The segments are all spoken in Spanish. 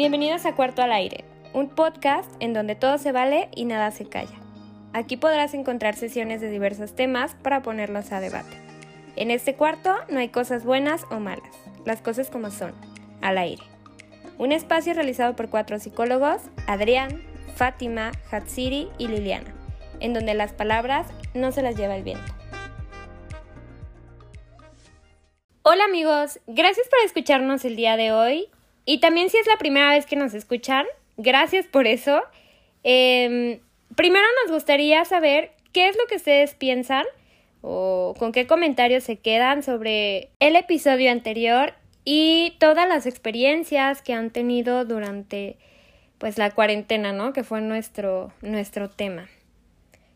Bienvenidos a Cuarto al Aire, un podcast en donde todo se vale y nada se calla. Aquí podrás encontrar sesiones de diversos temas para ponerlos a debate. En este cuarto no hay cosas buenas o malas, las cosas como son, al aire. Un espacio realizado por cuatro psicólogos, Adrián, Fátima, Hatsiri y Liliana, en donde las palabras no se las lleva el viento. Hola amigos, gracias por escucharnos el día de hoy y también si es la primera vez que nos escuchan, gracias por eso. Em, primero nos gustaría saber qué es lo que ustedes piensan o con qué comentarios se quedan sobre el episodio anterior y todas las experiencias que han tenido durante pues la cuarentena, ¿no? Que fue nuestro, nuestro tema.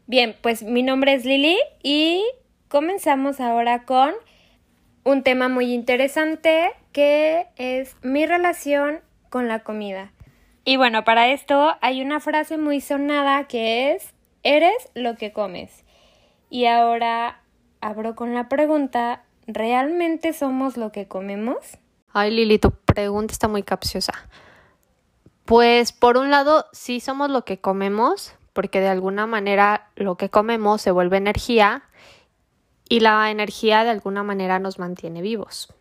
Bien, pues mi nombre es Lili y comenzamos ahora con un tema muy interesante que es mi relación con la comida. Y bueno, para esto hay una frase muy sonada que es, eres lo que comes. Y ahora abro con la pregunta, ¿realmente somos lo que comemos? Ay, Lili, tu pregunta está muy capciosa. Pues por un lado, sí somos lo que comemos, porque de alguna manera lo que comemos se vuelve energía y la energía de alguna manera nos mantiene vivos.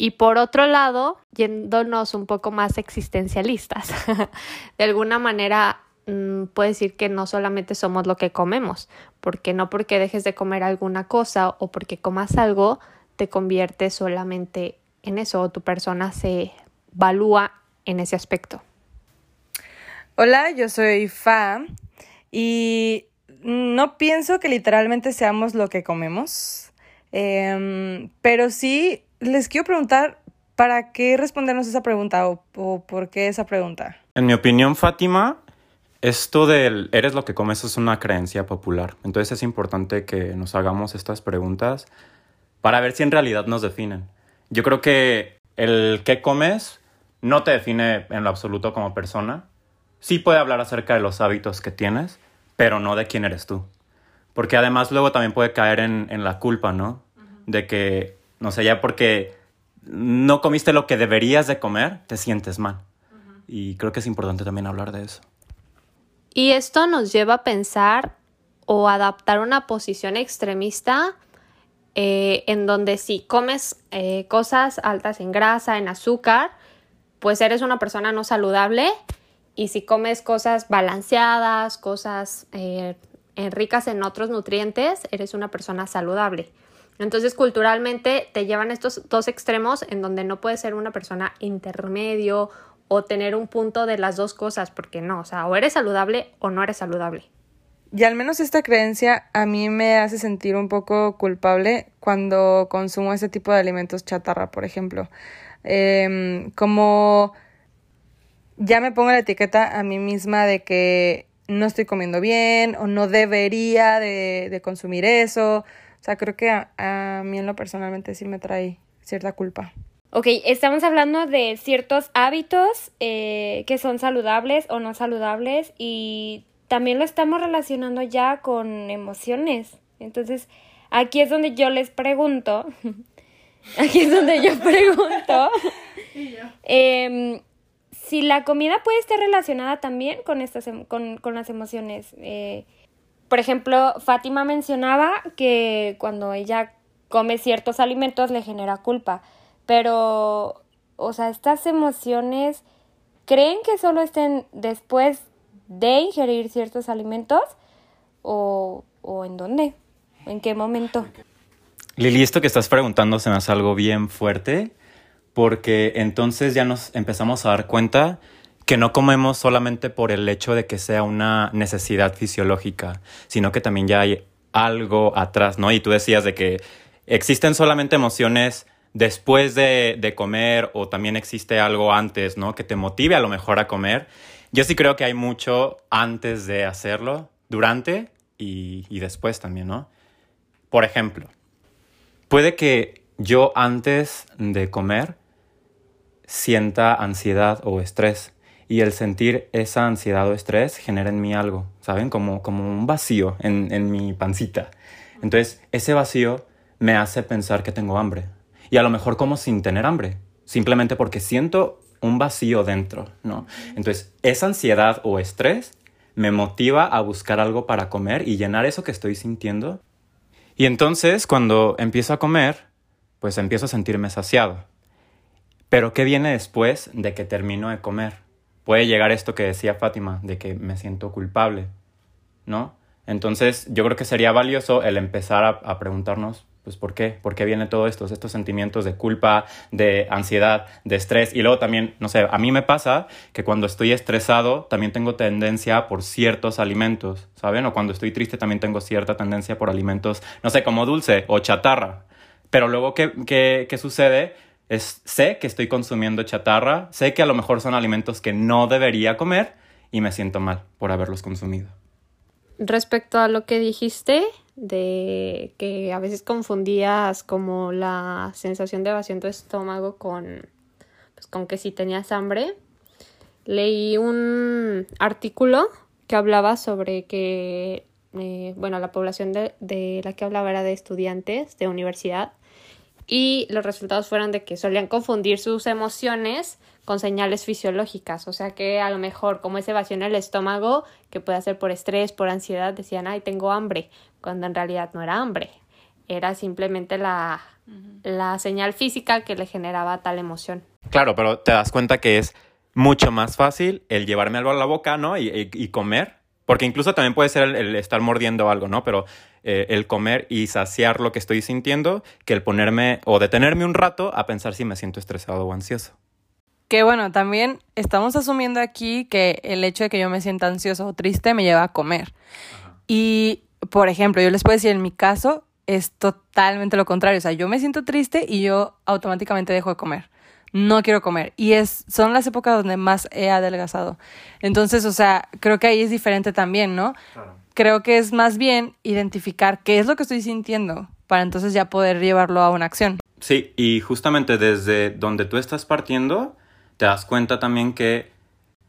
Y por otro lado, yéndonos un poco más existencialistas, de alguna manera mm, puedo decir que no solamente somos lo que comemos, porque no porque dejes de comer alguna cosa o porque comas algo, te conviertes solamente en eso o tu persona se valúa en ese aspecto. Hola, yo soy Fa y no pienso que literalmente seamos lo que comemos, em, pero sí les quiero preguntar, ¿para qué respondernos esa pregunta o, o, por qué esa pregunta? En mi opinión, Fátima, esto del eres lo que comes es una creencia popular. Entonces es importante que nos hagamos estas preguntas para ver si en realidad nos definen. Yo creo que el qué comes no te define en lo absoluto como persona. Sí puede hablar acerca de los hábitos que tienes, pero no de quién eres tú. Porque además luego también puede caer en, en la culpa, ¿no? De que, no sé, ya porque no comiste lo que deberías de comer, te sientes mal. Y creo que es importante también hablar de eso. Y esto nos lleva a pensar o adaptar una posición extremista eh, en donde si comes eh, cosas altas en grasa, en azúcar, pues eres una persona no saludable y si comes cosas balanceadas, cosas eh, ricas en otros nutrientes, eres una persona saludable. Entonces, culturalmente te llevan estos dos extremos en donde no puedes ser una persona intermedio o tener un punto de las dos cosas, porque no, o sea, o eres saludable o no eres saludable. Y al menos esta creencia a mí me hace sentir un poco culpable cuando consumo ese tipo de alimentos chatarra, por ejemplo. Eh, como ya me pongo la etiqueta a mí misma de que no estoy comiendo bien o no debería de, consumir eso. O sea, creo que a, mí en lo personalmente sí me trae cierta culpa. Ok, estamos hablando de ciertos hábitos eh, que son saludables o no saludables y también lo estamos relacionando ya con emociones. Entonces, aquí es donde yo les pregunto, aquí es donde yo pregunto, eh, si la comida puede estar relacionada también con, estas, em, con, con las emociones. Eh, por ejemplo, Fátima mencionaba que cuando ella come ciertos alimentos le genera culpa, pero, o sea, estas emociones, ¿creen que solo estén después de ingerir ciertos alimentos? ¿O, o en dónde? ¿En qué momento? Lili, esto que estás preguntando se me hace algo bien fuerte porque entonces ya nos empezamos a dar cuenta que no comemos solamente por el hecho de que sea una necesidad fisiológica, sino que también ya hay algo atrás, ¿no? Y tú decías de que existen solamente emociones después de, comer o también existe algo antes, ¿no? Que te motive a lo mejor a comer. Yo sí creo que hay mucho antes de hacerlo, durante y, y después también, ¿no? Por ejemplo, puede que yo antes de comer sienta ansiedad o estrés. Y el sentir esa ansiedad o estrés genera en mí algo, ¿saben? Como, como un vacío en, en mi pancita. Entonces, ese vacío me hace pensar que tengo hambre. Y a lo mejor como sin tener hambre. Simplemente porque siento un vacío dentro, ¿no? Entonces, esa ansiedad o estrés me motiva a buscar algo para comer y llenar eso que estoy sintiendo. Y entonces, cuando empiezo a comer, pues empiezo a sentirme saciado. Pero ¿qué viene después de que termino de comer? Puede llegar esto que decía Fátima, de que me siento culpable, ¿no? Entonces, yo creo que sería valioso el empezar a, preguntarnos, pues ¿por qué? ¿Por qué viene todo esto? Estos sentimientos de culpa, de ansiedad, de estrés. Y luego también, no sé, a mí me pasa que cuando estoy estresado también tengo tendencia por ciertos alimentos, ¿saben? O cuando estoy triste también tengo cierta tendencia por alimentos, no sé, como dulce o chatarra. Pero luego, ¿qué, qué, qué sucede? Sé que estoy consumiendo chatarra, sé que a lo mejor son alimentos que no debería comer y me siento mal por haberlos consumido. Respecto a lo que dijiste, de que a veces confundías como la sensación de vacío en tu estómago con, pues, con que si tenías hambre. Leí un artículo que hablaba sobre que, eh, bueno, la población de la que hablaba era de estudiantes de universidad y los resultados fueron de que solían confundir sus emociones con señales fisiológicas, o sea que a lo mejor como ese vacío en el estómago, que puede ser por estrés, por ansiedad, decían, ay, tengo hambre, cuando en realidad no era hambre, era simplemente la, la señal física que le generaba tal emoción. Claro, pero te das cuenta que es mucho más fácil el llevarme algo a la boca, ¿no? Y, y- y comer. Porque incluso también puede ser el, el estar mordiendo algo, ¿no? Pero eh, el comer y saciar lo que estoy sintiendo que el ponerme o detenerme un rato a pensar si me siento estresado o ansioso. Que bueno, también estamos asumiendo aquí que el hecho de que yo me sienta ansioso o triste me lleva a comer. Y, por ejemplo, yo les puedo decir, en mi caso es totalmente lo contrario. O sea, yo me siento triste y yo automáticamente dejo de comer. No quiero comer. Y es, son las épocas donde más he adelgazado. Entonces, o sea, creo que ahí es diferente también, ¿no? Creo que es más bien identificar qué es lo que estoy sintiendo para entonces ya poder llevarlo a una acción. Sí, y justamente desde donde tú estás partiendo, te das cuenta también que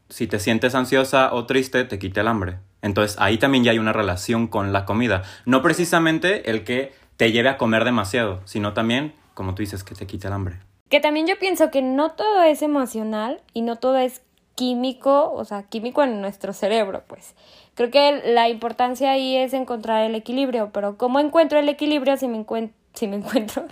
si te sientes ansiosa o triste, te quita el hambre. Entonces ahí también ya hay una relación con la comida. No precisamente el que te lleve a comer demasiado, sino también, como tú dices, que te quite el hambre. Que también yo pienso que no todo es emocional y no todo es químico, o sea, químico en nuestro cerebro, pues. Creo que la importancia ahí es encontrar el equilibrio, pero ¿cómo encuentro el equilibrio si me, encuent- si me encuentro?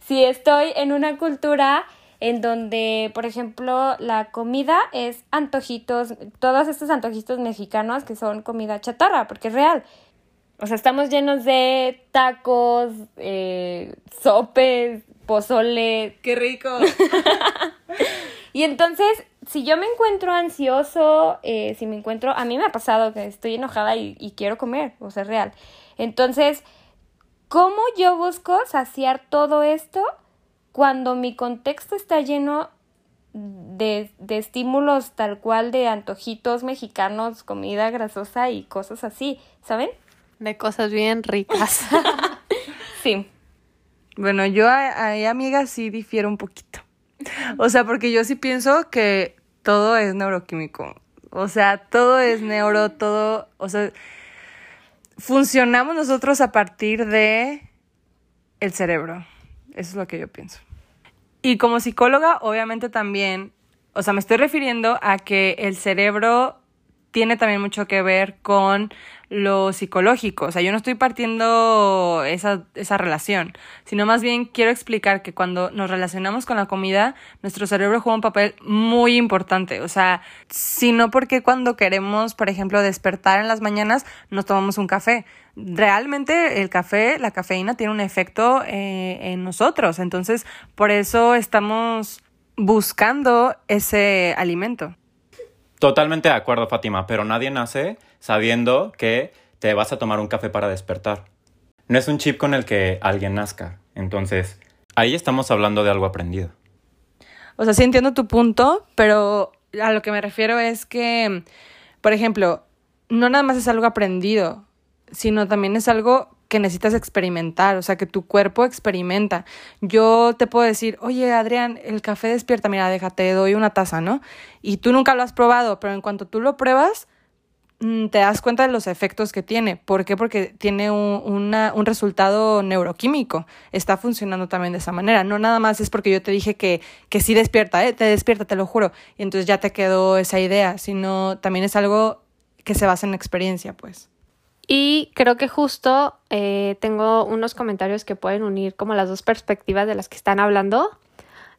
Si estoy en una cultura en donde, por ejemplo, la comida es antojitos, todos estos antojitos mexicanos que son comida chatarra, porque es real. O sea, estamos llenos de tacos, eh, sopes, pozole, ¡Qué rico! y entonces, si yo me encuentro ansioso, eh, si me encuentro, a mí me ha pasado que estoy enojada y, y quiero comer, o sea, es real. Entonces, ¿cómo yo busco saciar todo esto cuando mi contexto está lleno de, de estímulos tal cual de antojitos mexicanos, comida grasosa y cosas así, ¿saben? De cosas bien ricas. Sí. Bueno, yo a- ahí, amiga, sí difiero un poquito. O sea, porque yo sí pienso que todo es neuroquímico. O sea, todo es neuro, todo, o sea, funcionamos nosotros a partir de el cerebro. Eso es lo que yo pienso. Y como psicóloga, obviamente también, o sea, me estoy refiriendo a que el cerebro tiene también mucho que ver con lo psicológico. O sea, yo no estoy partiendo esa, esa relación, sino más bien quiero explicar que cuando nos relacionamos con la comida, nuestro cerebro juega un papel muy importante. O sea, sino porque cuando queremos, por ejemplo, despertar en las mañanas, nos tomamos un café. Realmente el café, la cafeína tiene un efecto eh, en nosotros. Entonces, por eso estamos buscando ese alimento. Totalmente de acuerdo, Fátima, pero nadie nace sabiendo que te vas a tomar un café para despertar. No es un chip con el que alguien nazca. Entonces, ahí estamos hablando de algo aprendido. O sea, sí entiendo tu punto, pero a lo que me refiero es que, por ejemplo, no nada más es algo aprendido, sino también es algo que necesitas experimentar, o sea, que tu cuerpo experimenta. Yo te puedo decir, oye, Adrián, el café despierta, mira, déjate, doy una taza, ¿no? Y tú nunca lo has probado, pero en cuanto tú lo pruebas, mm, te das cuenta de los efectos que tiene. ¿Por qué? Porque tiene un, un resultado neuroquímico. Está funcionando también de esa manera. No nada más es porque yo te dije que, que sí despierta, ¿eh? te despierta, te lo juro. Y entonces ya te quedó esa idea, sino también es algo que se basa en experiencia, pues. Y creo que justo eh, tengo unos comentarios que pueden unir como las dos perspectivas de las que están hablando.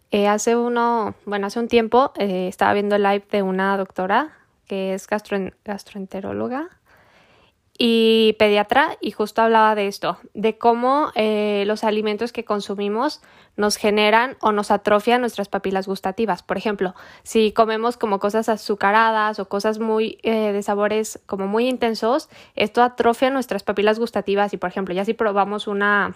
Eh, hace uno, bueno, hace un tiempo eh, estaba viendo el live de una doctora que es gastroenteróloga y pediatra y justo hablaba de esto, de cómo eh, los alimentos que consumimos nos generan o nos atrofian nuestras papilas gustativas. Por ejemplo, si comemos como cosas azucaradas o cosas muy eh, de sabores como muy intensos, esto atrofia nuestras papilas gustativas y por ejemplo, ya si probamos una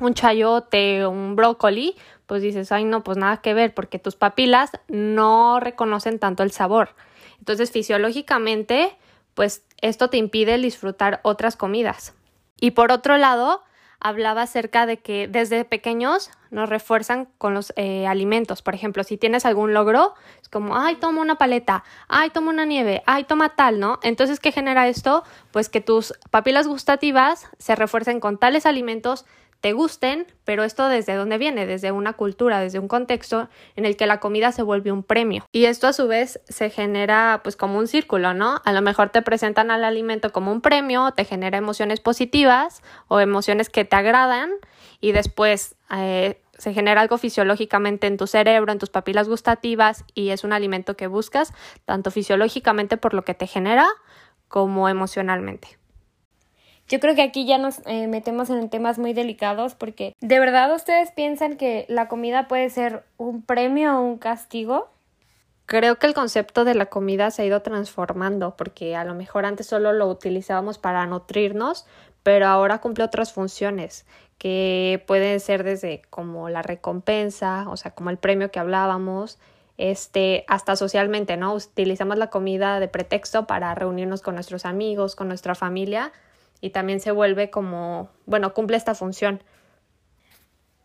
un chayote un brócoli, pues dices, ay no, pues nada que ver, porque tus papilas no reconocen tanto el sabor. Entonces, fisiológicamente, pues esto te impide disfrutar otras comidas. Y por otro lado, hablaba acerca de que desde pequeños nos refuerzan con los eh, alimentos. Por ejemplo, si tienes algún logro, es como, ay, toma una paleta, ay, toma una nieve, ay, toma tal, ¿no? Entonces, ¿qué genera esto? Pues que tus papilas gustativas se refuercen con tales alimentos te gusten, pero esto desde dónde viene, desde una cultura, desde un contexto en el que la comida se vuelve un premio. Y esto a su vez se genera pues como un círculo, ¿no? A lo mejor te presentan al alimento como un premio, te genera emociones positivas o emociones que te agradan y después eh, se genera algo fisiológicamente en tu cerebro, en tus papilas gustativas y es un alimento que buscas tanto fisiológicamente por lo que te genera como emocionalmente. Yo creo que aquí ya nos eh, metemos en temas muy delicados porque ¿de verdad ustedes piensan que la comida puede ser un premio o un castigo? Creo que el concepto de la comida se ha ido transformando porque a lo mejor antes solo lo utilizábamos para nutrirnos, pero ahora cumple otras funciones que pueden ser desde como la recompensa, o sea, como el premio que hablábamos, este, hasta socialmente, ¿no? Utilizamos la comida de pretexto para reunirnos con nuestros amigos, con nuestra familia, y también se vuelve como, bueno, cumple esta función.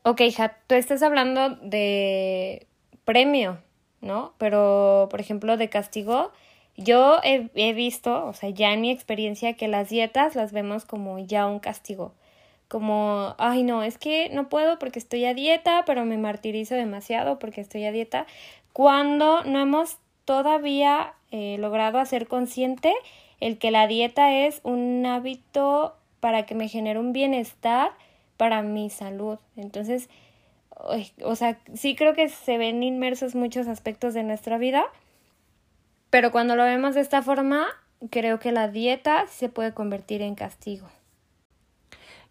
Ok, hija, tú estás hablando de premio, ¿no? Pero, por ejemplo, de castigo, yo he, visto, o sea, ya en mi experiencia, que las dietas las vemos como ya un castigo. Como, ay, no, es que no puedo porque estoy a dieta, pero me martirizo demasiado porque estoy a dieta. Cuando no hemos todavía eh, logrado hacer consciente el que la dieta es un hábito para que me genere un bienestar para mi salud. Entonces, o sea, sí creo que se ven inmersos muchos aspectos de nuestra vida, pero cuando lo vemos de esta forma, creo que la dieta se puede convertir en castigo.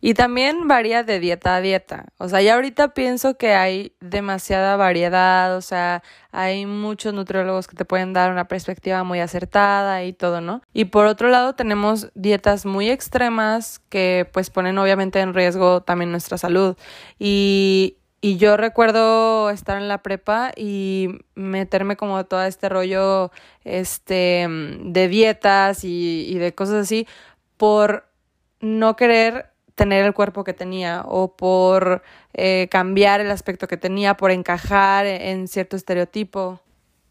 Y también varía de dieta a dieta. O sea, ya ahorita pienso que hay demasiada variedad, o sea, hay muchos nutriólogos que te pueden dar una perspectiva muy acertada y todo, ¿no? Y por otro lado tenemos dietas muy extremas que pues ponen obviamente en riesgo también nuestra salud. Y, y yo recuerdo estar en la prepa y meterme como todo este rollo este de dietas y, y de cosas así por no querer tener el cuerpo que tenía o por eh, cambiar el aspecto que tenía, por encajar en cierto estereotipo,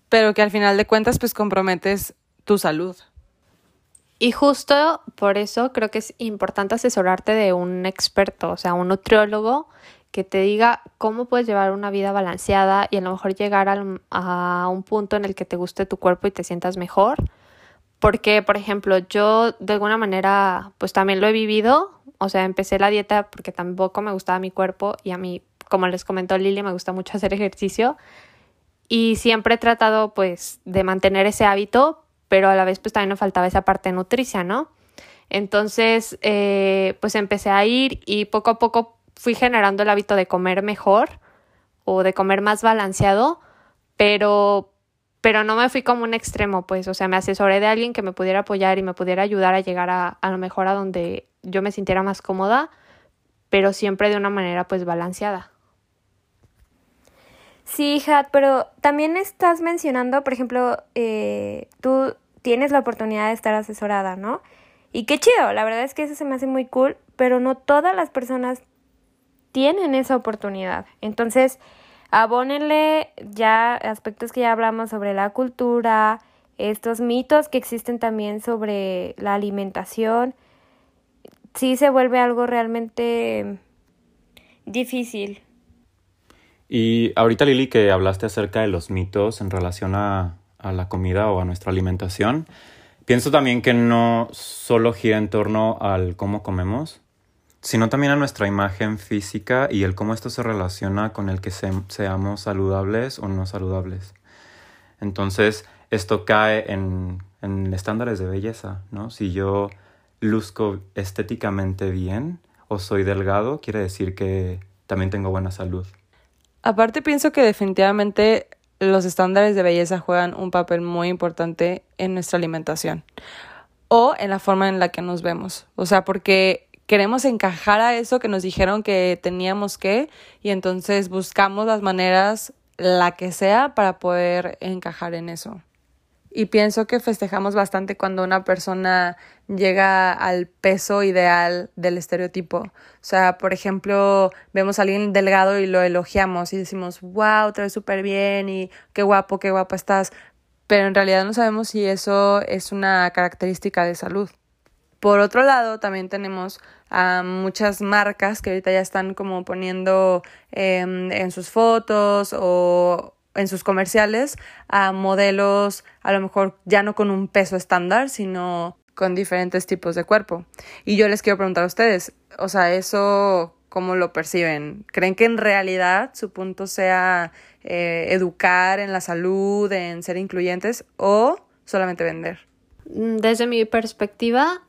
pero que al final de cuentas pues comprometes tu salud. Y justo por eso creo que es importante asesorarte de un experto, o sea, un nutriólogo que te diga cómo puedes llevar una vida balanceada y a lo mejor llegar a un punto en el que te guste tu cuerpo y te sientas mejor. Porque, por ejemplo, yo de alguna manera, pues también lo he vivido, o sea, empecé la dieta porque tampoco me gustaba mi cuerpo y a mí, como les comentó Lili, me gusta mucho hacer ejercicio y siempre he tratado pues de mantener ese hábito, pero a la vez pues también me faltaba esa parte nutricia, ¿no? Entonces, eh, pues empecé a ir y poco a poco fui generando el hábito de comer mejor o de comer más balanceado, pero pero no me fui como un extremo, pues, o sea, me asesoré de alguien que me pudiera apoyar y me pudiera ayudar a llegar a, a lo mejor a donde yo me sintiera más cómoda, pero siempre de una manera pues balanceada. Sí, hija, pero también estás mencionando, por ejemplo, eh, tú tienes la oportunidad de estar asesorada, ¿no? Y qué chido, la verdad es que eso se me hace muy cool, pero no todas las personas tienen esa oportunidad. Entonces, abónenle ya aspectos que ya hablamos sobre la cultura, estos mitos que existen también sobre la alimentación, sí se vuelve algo realmente difícil. Y ahorita Lili que hablaste acerca de los mitos en relación a, a la comida o a nuestra alimentación, pienso también que no solo gira en torno al cómo comemos, sino también a nuestra imagen física y el cómo esto se relaciona con el que seamos saludables o no saludables. Entonces, esto cae en, en estándares de belleza, ¿no? Si yo luzco estéticamente bien o soy delgado, quiere decir que también tengo buena salud. Aparte pienso que definitivamente los estándares de belleza juegan un papel muy importante en nuestra alimentación o en la forma en la que nos vemos. O sea, porque queremos encajar a eso que nos dijeron que teníamos que y entonces buscamos las maneras, la que sea, para poder encajar en eso. Y pienso que festejamos bastante cuando una persona llega al peso ideal del estereotipo. O sea, por ejemplo, vemos a alguien delgado y lo elogiamos y decimos, wow, te ves súper bien y qué guapo, qué guapa estás. Pero en realidad no sabemos si eso es una característica de salud. Por otro lado, también tenemos a muchas marcas que ahorita ya están como poniendo em, en sus fotos o en sus comerciales a modelos a lo mejor ya no con un peso estándar, sino con diferentes tipos de cuerpo. Y yo les quiero preguntar a ustedes, o sea, eso cómo lo perciben? ¿Creen que en realidad su punto sea eh, educar en la salud, en ser incluyentes o solamente vender? Mm, desde mi perspectiva,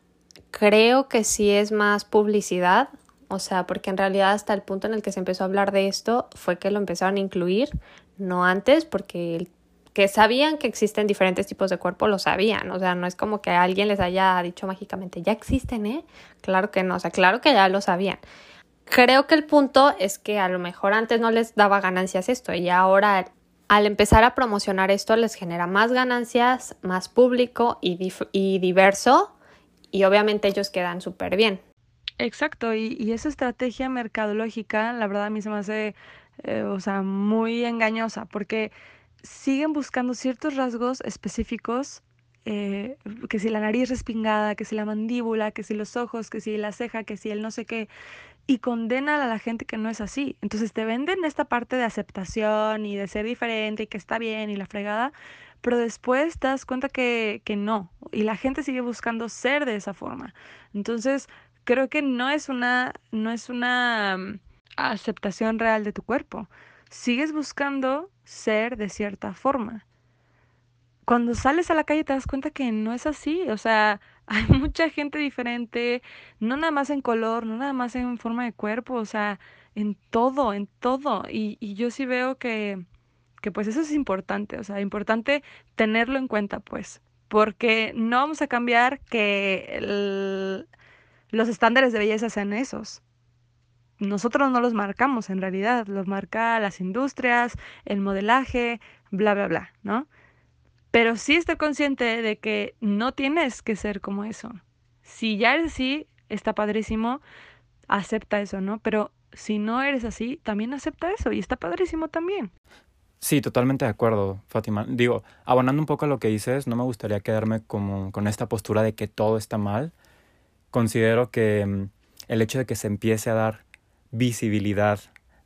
creo que sí es más publicidad, o sea, porque en realidad hasta el punto en el que se empezó a hablar de esto fue que lo empezaron a incluir, no antes, porque que sabían que existen diferentes tipos de cuerpo, lo sabían, o sea, no es como que alguien les haya dicho mágicamente, ya existen, ¿eh? Claro que no, o sea, claro que ya lo sabían. Creo que el punto es que a lo mejor antes no les daba ganancias esto y ahora al empezar a promocionar esto les genera más ganancias, más público y, y diverso y obviamente ellos quedan súper bien. Exacto, y, y esa estrategia mercadológica, la verdad a mí se me hace eh, o sea, muy engañosa, porque siguen buscando ciertos rasgos específicos, eh, que si la nariz respingada, que si la mandíbula, que si los ojos, que si la ceja, que si el no sé qué, y condenan a la gente que no es así. Entonces te venden esta parte de aceptación y de ser diferente y que está bien y la fregada, pero después te das cuenta que, que no, y la gente sigue buscando ser de esa forma. Entonces, creo que no es una, no es una aceptación real de tu cuerpo. Sigues buscando ser de cierta forma. Cuando sales a la calle te das cuenta que no es así, o sea, hay mucha gente diferente, no nada más en color, no nada más en forma de cuerpo, o sea, en todo, en todo. Y, y yo sí veo que, que pues eso es importante, o sea, importante tenerlo en cuenta, pues, porque no vamos a cambiar que los estándares de belleza sean esos nosotros no los marcamos en realidad, los marca las industrias, el modelaje, bla, bla, bla, ¿no? Pero sí estoy consciente de que no tienes que ser como eso. Si ya eres así, está padrísimo, acepta eso, ¿no? Pero si no eres así, también acepta eso y está padrísimo también. Sí, totalmente de acuerdo, Fátima. Digo, abonando un poco a lo que dices, no me gustaría quedarme como con esta postura de que todo está mal. Considero que mm, el hecho de que se empiece a dar visibilidad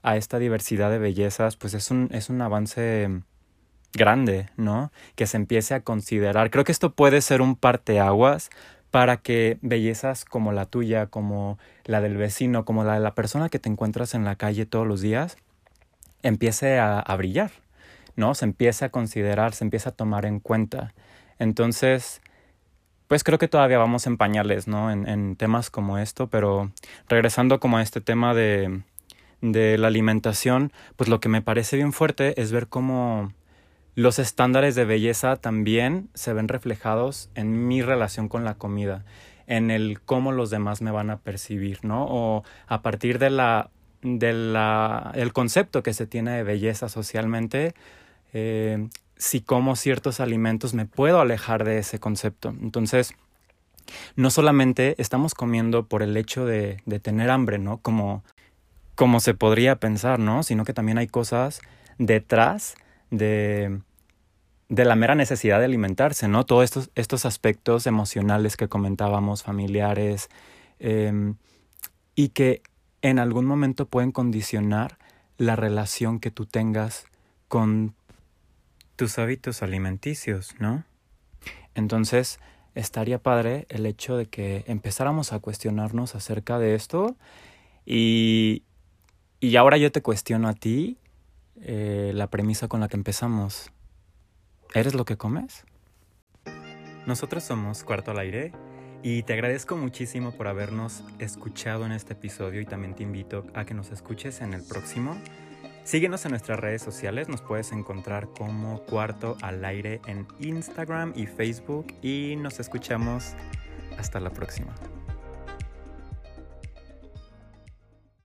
a esta diversidad de bellezas, pues es un, es un avance grande, ¿no? Que se empiece a considerar. Creo que esto puede ser un parteaguas para que bellezas como la tuya, como la del vecino, como la de la persona que te encuentras en la calle todos los días, empiece a, a brillar, ¿no? Se empiece a considerar, se empiece a tomar en cuenta. Entonces, pues creo que todavía vamos en pañales, ¿no? En, en temas como esto, pero regresando como a este tema de, de la alimentación, pues lo que me parece bien fuerte es ver cómo los estándares de belleza también se ven reflejados en mi relación con la comida, en el cómo los demás me van a percibir, ¿no? O a partir de la de la el concepto que se tiene de belleza socialmente, eh, si como ciertos alimentos me puedo alejar de ese concepto. Entonces, no solamente estamos comiendo por el hecho de, de tener hambre, ¿no? Como, como se podría pensar, ¿no? Sino que también hay cosas detrás de, de la mera necesidad de alimentarse, ¿no? Todos estos, estos aspectos emocionales que comentábamos, familiares, em, y que en algún momento pueden condicionar la relación que tú tengas con tus hábitos alimenticios, ¿no? Entonces, estaría padre el hecho de que empezáramos a cuestionarnos acerca de esto y, y ahora yo te cuestiono a ti eh, la premisa con la que empezamos. ¿Eres lo que comes? Nosotros somos Cuarto al Aire y te agradezco muchísimo por habernos escuchado en este episodio y también te invito a que nos escuches en el próximo. Síguenos en nuestras redes sociales, nos puedes encontrar como Cuarto al Aire en Instagram y Facebook y nos escuchamos hasta la próxima.